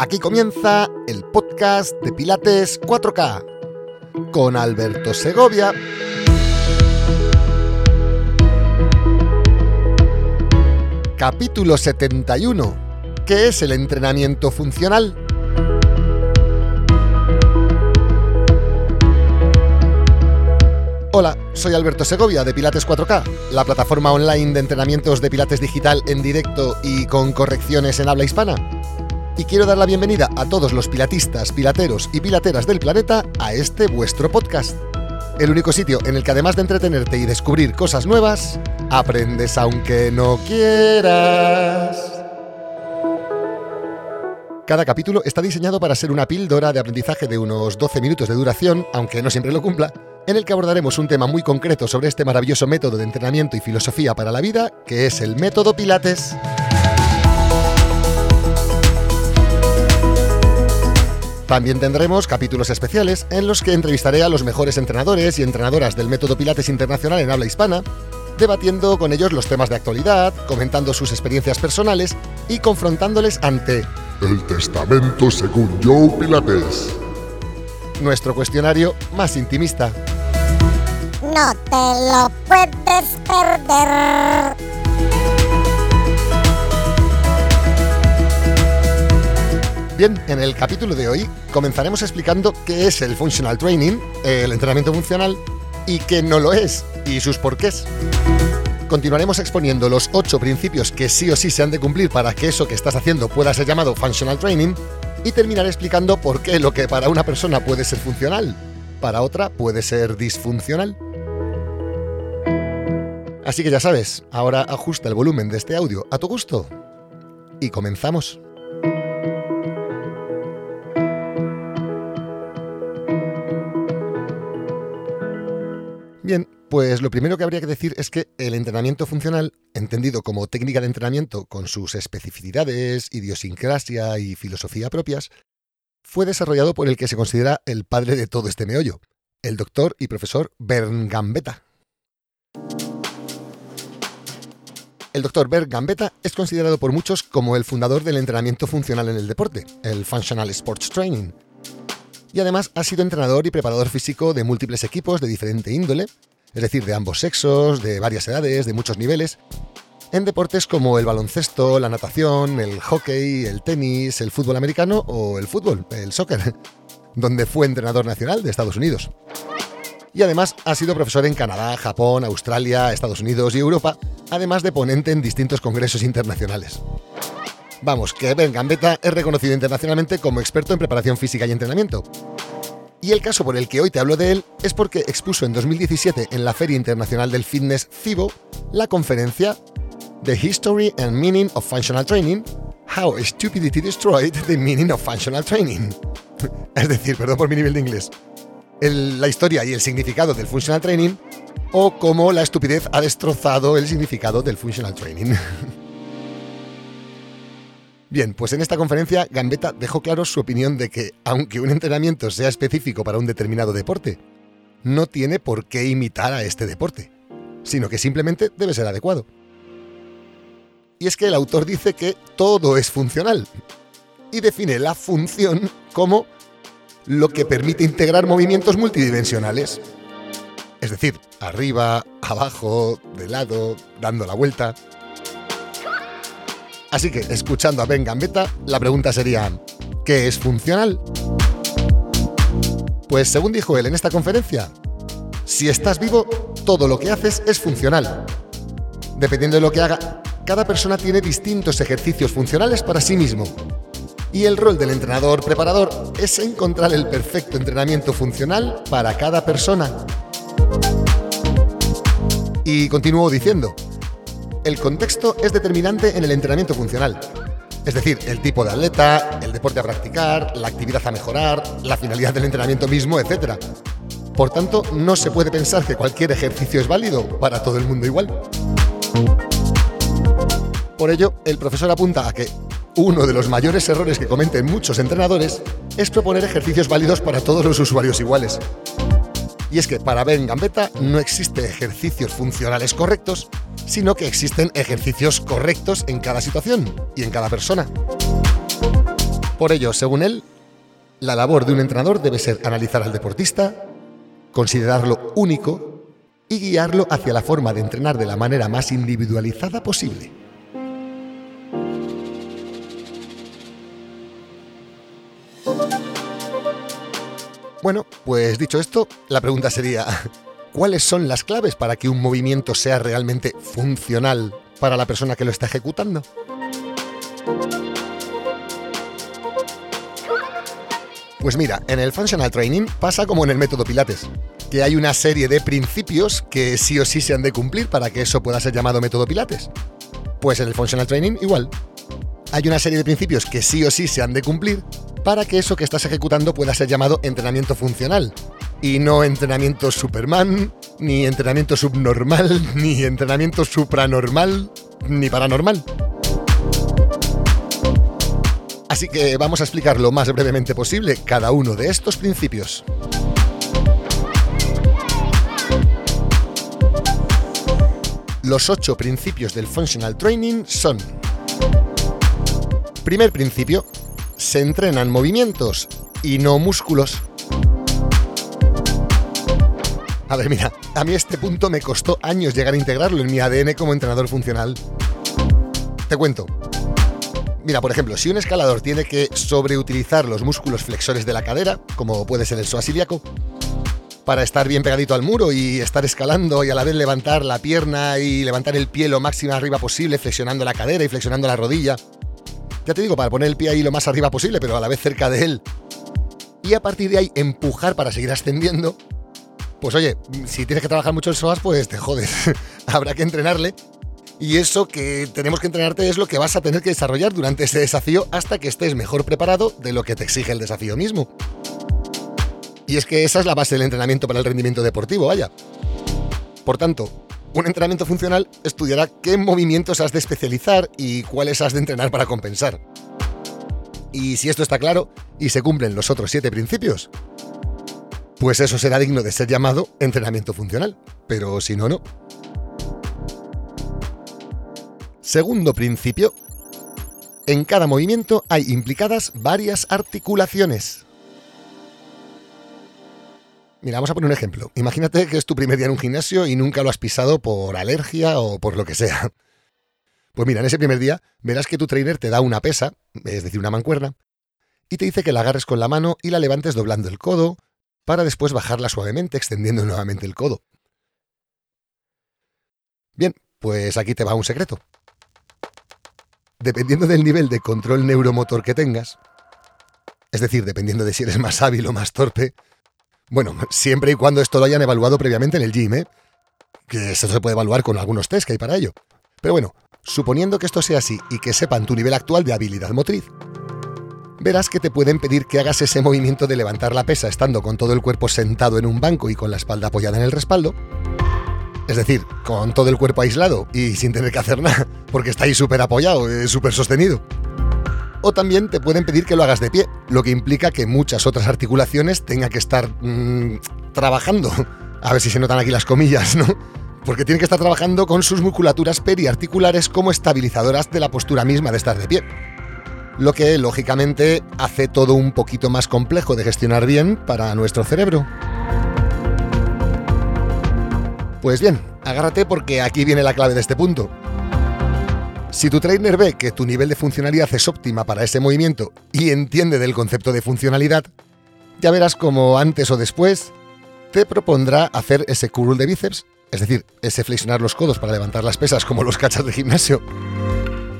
Aquí comienza el podcast de Pilates 4K con Alberto Segovia. Capítulo 71. ¿Qué es el entrenamiento funcional? Hola, soy Alberto Segovia de Pilates 4K, la plataforma online de entrenamientos de Pilates digital en directo y con correcciones en habla hispana. Y quiero dar la bienvenida a todos los pilatistas, pilateros y pilateras del planeta a este vuestro podcast. El único sitio en el que además de entretenerte y descubrir cosas nuevas, aprendes aunque no quieras. Cada capítulo está diseñado para ser una píldora de aprendizaje de unos 12 minutos de duración, aunque no siempre lo cumpla, en el que abordaremos un tema muy concreto sobre este maravilloso método de entrenamiento y filosofía para la vida, que es el método Pilates. También tendremos capítulos especiales en los que entrevistaré a los mejores entrenadores y entrenadoras del método Pilates Internacional en habla hispana, debatiendo con ellos los temas de actualidad, comentando sus experiencias personales y confrontándoles ante El testamento según Joe Pilates. nuestro cuestionario más intimista. No te lo puedes perder. Bien, en el capítulo de hoy comenzaremos explicando qué es el functional training, el entrenamiento funcional, y qué no lo es, y sus porqués. Continuaremos exponiendo los ocho principios que sí o sí se han de cumplir para que eso que estás haciendo pueda ser llamado functional training, y terminaré explicando por qué lo que para una persona puede ser funcional, para otra puede ser disfuncional. Así que ya sabes, ahora ajusta el volumen de este audio a tu gusto. Y comenzamos. Pues lo primero que habría que decir es que el entrenamiento funcional, entendido como técnica de entrenamiento con sus especificidades, idiosincrasia y filosofía propias, fue desarrollado por el que se considera el padre de todo este meollo, el doctor y profesor Bern Gambetta. El doctor Bert Gambetta es considerado por muchos como el fundador del entrenamiento funcional en el deporte, el Functional Sports Training. Y además ha sido entrenador y preparador físico de múltiples equipos de diferente índole, es decir, de ambos sexos, de varias edades, de muchos niveles, en deportes como el baloncesto, la natación, el hockey, el tenis, el fútbol americano o el fútbol, el soccer, donde fue entrenador nacional de Estados Unidos. Y además ha sido profesor en Canadá, Japón, Australia, Estados Unidos y Europa, además de ponente en distintos congresos internacionales. Vamos, que Ben Gambetta es reconocido internacionalmente como experto en preparación física y entrenamiento. Y el caso por el que hoy te hablo de él es porque expuso en 2017 en la Feria Internacional del Fitness FIBO la conferencia The History and Meaning of Functional Training, How Stupidity Destroyed the Meaning of Functional Training. es decir, perdón por mi nivel de inglés. La historia y el significado del Functional Training o cómo la estupidez ha destrozado el significado del Functional Training. Bien, pues en esta conferencia Gambetta dejó claro su opinión de que, aunque un entrenamiento sea específico para un determinado deporte, no tiene por qué imitar a este deporte, sino que simplemente debe ser adecuado. Y es que el autor dice que todo es funcional y define la función como lo que permite integrar movimientos multidimensionales. Es decir, arriba, abajo, de lado, dando la vuelta. Así que, escuchando a Ben Gambetta, la pregunta sería, ¿qué es funcional? Pues según dijo él en esta conferencia, si estás vivo, todo lo que haces es funcional. Dependiendo de lo que haga, cada persona tiene distintos ejercicios funcionales para sí mismo. Y el rol del entrenador preparador es encontrar el perfecto entrenamiento funcional para cada persona. Y continuó diciendo, el contexto es determinante en el entrenamiento funcional. Es decir, el tipo de atleta, el deporte a practicar, la actividad a mejorar, la finalidad del entrenamiento mismo, etc. Por tanto, no se puede pensar que cualquier ejercicio es válido para todo el mundo igual. Por ello, el profesor apunta a que uno de los mayores errores que cometen muchos entrenadores es proponer ejercicios válidos para todos los usuarios iguales. Y es que para Ben Gambetta no existe ejercicios funcionales correctos, sino que existen ejercicios correctos en cada situación y en cada persona. Por ello, según él, la labor de un entrenador debe ser analizar al deportista, considerarlo único y guiarlo hacia la forma de entrenar de la manera más individualizada posible. Bueno, pues dicho esto, la pregunta sería, ¿cuáles son las claves para que un movimiento sea realmente funcional para la persona que lo está ejecutando? Pues mira, en el Functional Training pasa como en el método Pilates, que hay una serie de principios que sí o sí se han de cumplir para que eso pueda ser llamado método Pilates. Pues en el Functional Training igual. Hay una serie de principios que sí o sí se han de cumplir para que eso que estás ejecutando pueda ser llamado entrenamiento funcional. Y no entrenamiento Superman, ni entrenamiento subnormal, ni entrenamiento supranormal, ni paranormal. Así que vamos a explicar lo más brevemente posible cada uno de estos principios. Los ocho principios del Functional Training son... Primer principio, se entrenan movimientos y no músculos. A ver, mira, a mí este punto me costó años llegar a integrarlo en mi ADN como entrenador funcional. Te cuento. Mira, por ejemplo, si un escalador tiene que sobreutilizar los músculos flexores de la cadera, como puede ser el psoas ilíaco, para estar bien pegadito al muro y estar escalando y a la vez levantar la pierna y levantar el pie lo máximo arriba posible, flexionando la cadera y flexionando la rodilla, ya te digo, para poner el pie ahí lo más arriba posible, pero a la vez cerca de él. Y a partir de ahí empujar para seguir ascendiendo. Pues oye, si tienes que trabajar mucho el psoas, pues te jodes. Habrá que entrenarle. Y eso que tenemos que entrenarte es lo que vas a tener que desarrollar durante ese desafío hasta que estés mejor preparado de lo que te exige el desafío mismo. Y es que esa es la base del entrenamiento para el rendimiento deportivo, vaya. Por tanto, un entrenamiento funcional estudiará qué movimientos has de especializar y cuáles has de entrenar para compensar. Y si esto está claro y se cumplen los otros siete principios, pues eso será digno de ser llamado entrenamiento funcional. Pero si no, no. Segundo principio. En cada movimiento hay implicadas varias articulaciones. Mira, vamos a poner un ejemplo. Imagínate que es tu primer día en un gimnasio y nunca lo has pisado por alergia o por lo que sea. Pues mira, en ese primer día verás que tu trainer te da una pesa, es decir, una mancuerna, y te dice que la agarres con la mano y la levantes doblando el codo, para después bajarla suavemente, extendiendo nuevamente el codo. Bien, pues aquí te va un secreto. Dependiendo del nivel de control neuromotor que tengas, es decir, dependiendo de si eres más hábil o más torpe, bueno, siempre y cuando esto lo hayan evaluado previamente en el gym, ¿eh? Que eso se puede evaluar con algunos test que hay para ello. Pero bueno, suponiendo que esto sea así y que sepan tu nivel actual de habilidad motriz, verás que te pueden pedir que hagas ese movimiento de levantar la pesa estando con todo el cuerpo sentado en un banco y con la espalda apoyada en el respaldo. Es decir, con todo el cuerpo aislado y sin tener que hacer nada, porque está ahí súper apoyado, súper sostenido o también te pueden pedir que lo hagas de pie, lo que implica que muchas otras articulaciones tengan que estar mm, trabajando. A ver si se notan aquí las comillas, ¿no? Porque tienen que estar trabajando con sus musculaturas periarticulares como estabilizadoras de la postura misma de estar de pie. Lo que, lógicamente, hace todo un poquito más complejo de gestionar bien para nuestro cerebro. Pues bien, agárrate porque aquí viene la clave de este punto. Si tu trainer ve que tu nivel de funcionalidad es óptima para ese movimiento y entiende del concepto de funcionalidad, ya verás como antes o después te propondrá hacer ese curl de bíceps, es decir, ese flexionar los codos para levantar las pesas como los cachas de gimnasio,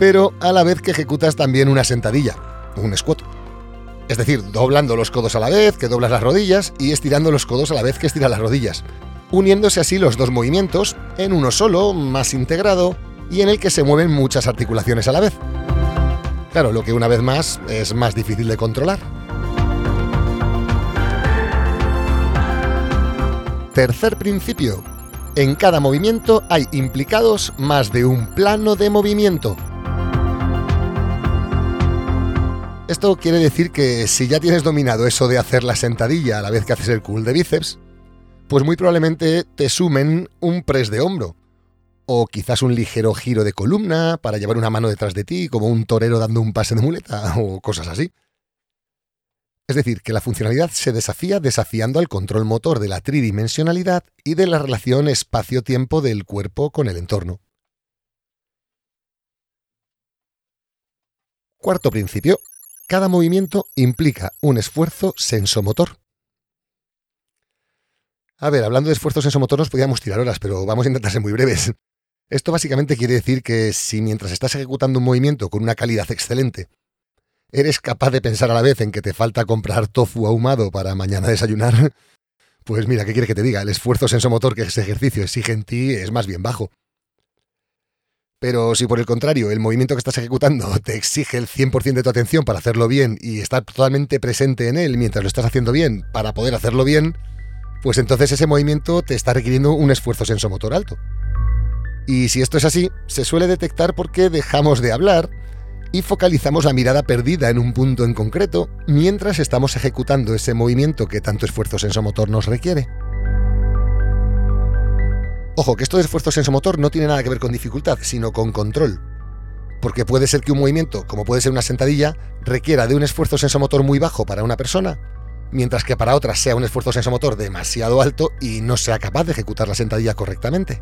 pero a la vez que ejecutas también una sentadilla, un squat. Es decir, doblando los codos a la vez que doblas las rodillas y estirando los codos a la vez que estiras las rodillas, uniéndose así los dos movimientos en uno solo, más integrado, y en el que se mueven muchas articulaciones a la vez. Claro, lo que una vez más es más difícil de controlar. Tercer principio. En cada movimiento hay implicados más de un plano de movimiento. Esto quiere decir que si ya tienes dominado eso de hacer la sentadilla a la vez que haces el cool de bíceps, pues muy probablemente te sumen un press de hombro, o quizás un ligero giro de columna para llevar una mano detrás de ti, como un torero dando un pase de muleta, o cosas así. Es decir, que la funcionalidad se desafía desafiando al control motor de la tridimensionalidad y de la relación espacio-tiempo del cuerpo con el entorno. Cuarto principio. Cada movimiento implica un esfuerzo sensomotor. A ver, hablando de esfuerzos sensomotor nos podríamos tirar horas, pero vamos a intentar ser muy breves. Esto básicamente quiere decir que si mientras estás ejecutando un movimiento con una calidad excelente, eres capaz de pensar a la vez en que te falta comprar tofu ahumado para mañana desayunar, pues mira, ¿qué quieres que te diga? El esfuerzo sensomotor que ese ejercicio exige en ti es más bien bajo. Pero si por el contrario el movimiento que estás ejecutando te exige el 100% de tu atención para hacerlo bien y estar totalmente presente en él mientras lo estás haciendo bien para poder hacerlo bien, pues entonces ese movimiento te está requiriendo un esfuerzo sensomotor alto. Y si esto es así, se suele detectar porque dejamos de hablar y focalizamos la mirada perdida en un punto en concreto mientras estamos ejecutando ese movimiento que tanto esfuerzo sensomotor nos requiere. Ojo, que esto de esfuerzo sensomotor no tiene nada que ver con dificultad, sino con control. Porque puede ser que un movimiento, como puede ser una sentadilla, requiera de un esfuerzo sensomotor muy bajo para una persona, mientras que para otra sea un esfuerzo sensomotor demasiado alto y no sea capaz de ejecutar la sentadilla correctamente.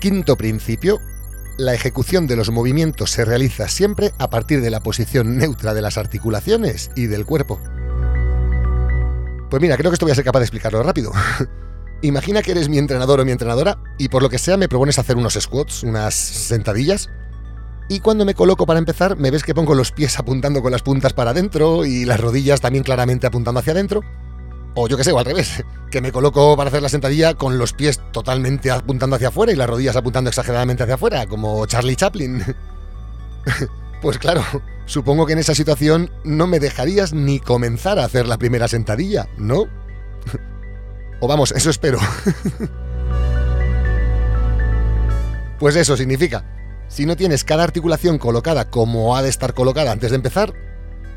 Quinto principio. La ejecución de los movimientos se realiza siempre a partir de la posición neutra de las articulaciones y del cuerpo. Pues mira, creo que esto voy a ser capaz de explicarlo rápido. Imagina que eres mi entrenador o mi entrenadora y por lo que sea me propones hacer unos squats, unas sentadillas. Y cuando me coloco para empezar, me ves que pongo los pies apuntando con las puntas para adentro y las rodillas también claramente apuntando hacia adentro. O yo que sé, o al revés, que me coloco para hacer la sentadilla con los pies totalmente apuntando hacia afuera y las rodillas apuntando exageradamente hacia afuera, como Charlie Chaplin. Pues claro, supongo que en esa situación no me dejarías ni comenzar a hacer la primera sentadilla, ¿no? O vamos, eso espero. Pues eso significa, si no tienes cada articulación colocada como ha de estar colocada antes de empezar,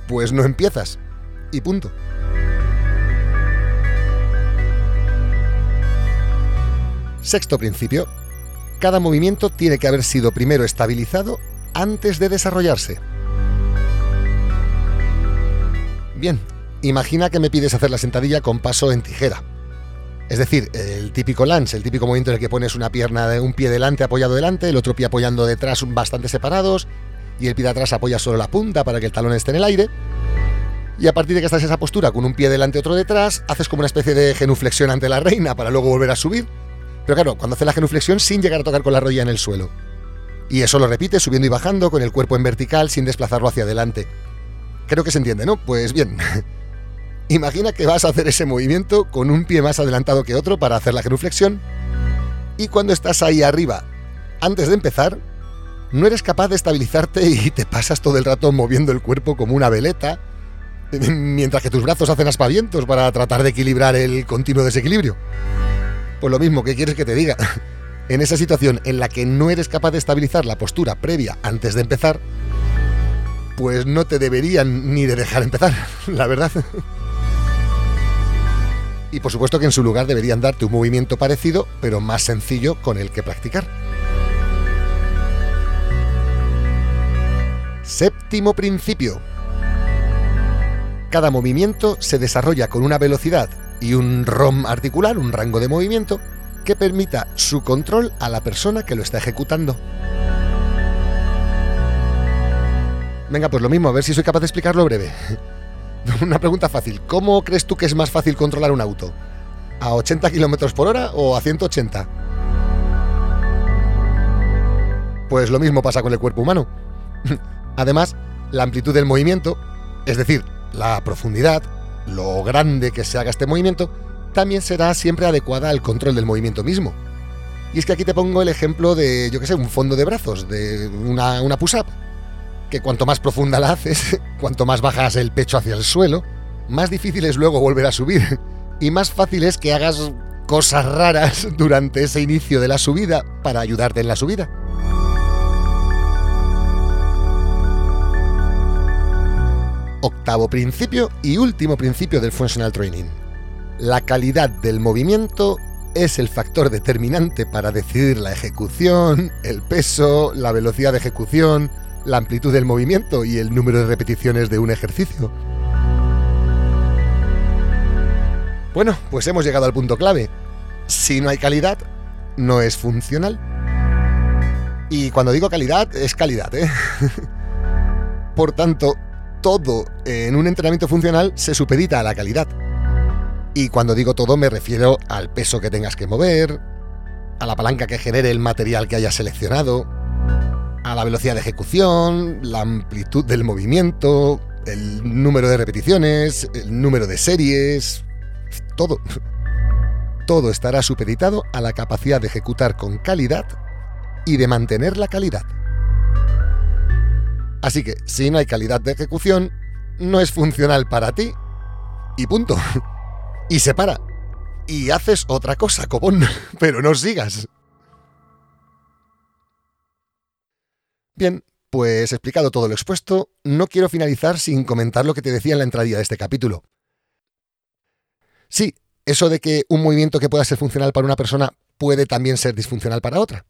pues no empiezas. Y punto. Sexto principio. Cada movimiento tiene que haber sido primero estabilizado antes de desarrollarse. Bien, imagina que me pides hacer la sentadilla con paso en tijera. Es decir, el típico lunge, el típico movimiento en el que pones una pierna un pie delante apoyado delante, el otro pie apoyando detrás bastante separados, y el pie de atrás apoya solo la punta para que el talón esté en el aire. Y a partir de que estás en esa postura con un pie delante y otro detrás, haces como una especie de genuflexión ante la reina para luego volver a subir. Pero claro, cuando haces la genuflexión sin llegar a tocar con la rodilla en el suelo. Y eso lo repite subiendo y bajando con el cuerpo en vertical sin desplazarlo hacia adelante. Creo que se entiende, ¿no? Pues bien. Imagina que vas a hacer ese movimiento con un pie más adelantado que otro para hacer la genuflexión. Y cuando estás ahí arriba, antes de empezar, no eres capaz de estabilizarte y te pasas todo el rato moviendo el cuerpo como una veleta, mientras que tus brazos hacen aspavientos para tratar de equilibrar el continuo desequilibrio. Pues lo mismo, ¿qué quieres que te diga? en esa situación en la que no eres capaz de estabilizar la postura previa antes de empezar, pues no te deberían ni de dejar empezar, la verdad. Y por supuesto que en su lugar deberían darte un movimiento parecido, pero más sencillo con el que practicar. Séptimo principio. Cada movimiento se desarrolla con una velocidad y un ROM articular, un rango de movimiento, que permita su control a la persona que lo está ejecutando. Venga, pues lo mismo, a ver si soy capaz de explicarlo breve. Una pregunta fácil. ¿Cómo crees tú que es más fácil controlar un auto? ¿A 80 km por hora o a 180? Pues lo mismo pasa con el cuerpo humano. Además, la amplitud del movimiento, es decir, la profundidad, lo grande que se haga este movimiento, también será siempre adecuada al control del movimiento mismo. Y es que aquí te pongo el ejemplo de, yo qué sé, un fondo de brazos, de una, una push-up, que cuanto más profunda la haces, cuanto más bajas el pecho hacia el suelo, más difícil es luego volver a subir. Y más fácil es que hagas cosas raras durante ese inicio de la subida para ayudarte en la subida. Octavo principio y último principio del Functional Training la calidad del movimiento es el factor determinante para decidir la ejecución, el peso, la velocidad de ejecución, la amplitud del movimiento y el número de repeticiones de un ejercicio. Bueno, pues hemos llegado al punto clave. Si no hay calidad, no es funcional. Y cuando digo calidad, es calidad, ¿eh? Por tanto, todo en un entrenamiento funcional se supedita a la calidad. Y cuando digo todo me refiero al peso que tengas que mover, a la palanca que genere el material que hayas seleccionado, a la velocidad de ejecución, la amplitud del movimiento, el número de repeticiones, el número de series, todo. Todo estará supeditado a la capacidad de ejecutar con calidad y de mantener la calidad. Así que si no hay calidad de ejecución, no es funcional para ti y punto. Y se para. Y haces otra cosa, cobón, pero no sigas. Bien, pues explicado todo lo expuesto, no quiero finalizar sin comentar lo que te decía en la entradilla de este capítulo. Sí, eso de que un movimiento que pueda ser funcional para una persona puede también ser disfuncional para otra.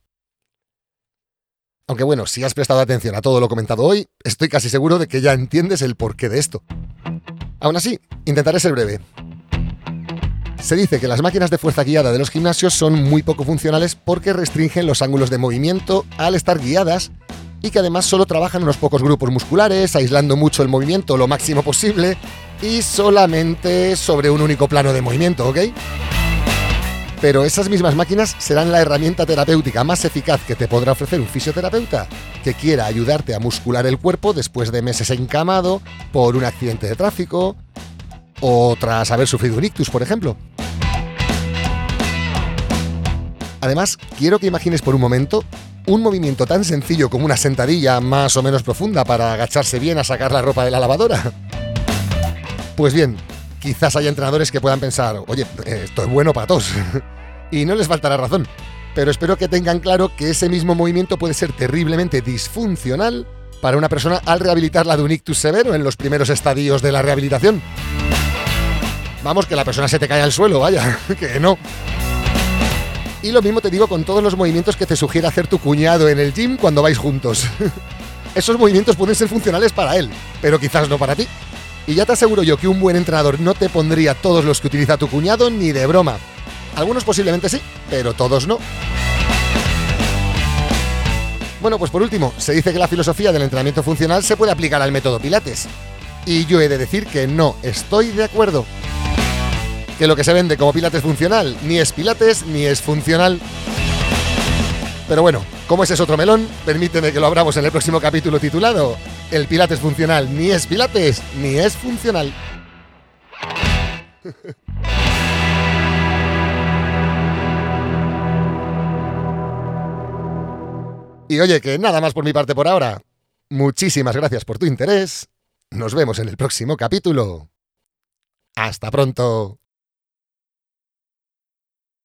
Aunque bueno, si has prestado atención a todo lo comentado hoy, estoy casi seguro de que ya entiendes el porqué de esto. Aún así, intentaré ser breve. Se dice que las máquinas de fuerza guiada de los gimnasios son muy poco funcionales porque restringen los ángulos de movimiento al estar guiadas y que además solo trabajan unos pocos grupos musculares, aislando mucho el movimiento lo máximo posible y solamente sobre un único plano de movimiento, ¿ok? Pero esas mismas máquinas serán la herramienta terapéutica más eficaz que te podrá ofrecer un fisioterapeuta que quiera ayudarte a muscular el cuerpo después de meses encamado por un accidente de tráfico o tras haber sufrido un ictus, por ejemplo. Además, quiero que imagines por un momento un movimiento tan sencillo como una sentadilla más o menos profunda para agacharse bien a sacar la ropa de la lavadora. Pues bien, quizás haya entrenadores que puedan pensar, oye, esto es bueno para todos. y no les faltará razón. Pero espero que tengan claro que ese mismo movimiento puede ser terriblemente disfuncional para una persona al rehabilitarla de un ictus severo en los primeros estadios de la rehabilitación. Vamos, que la persona se te cae al suelo, vaya, que no. Y lo mismo te digo con todos los movimientos que te sugiere hacer tu cuñado en el gym cuando vais juntos. Esos movimientos pueden ser funcionales para él, pero quizás no para ti. Y ya te aseguro yo que un buen entrenador no te pondría todos los que utiliza tu cuñado ni de broma. Algunos posiblemente sí, pero todos no. Bueno, pues por último, se dice que la filosofía del entrenamiento funcional se puede aplicar al método Pilates. Y yo he de decir que no estoy de acuerdo que lo que se vende como Pilates funcional ni es Pilates ni es funcional. Pero bueno, como ese es otro melón, permíteme que lo abramos en el próximo capítulo titulado El Pilates funcional ni es Pilates ni es funcional. y oye, que nada más por mi parte por ahora. Muchísimas gracias por tu interés. Nos vemos en el próximo capítulo. Hasta pronto.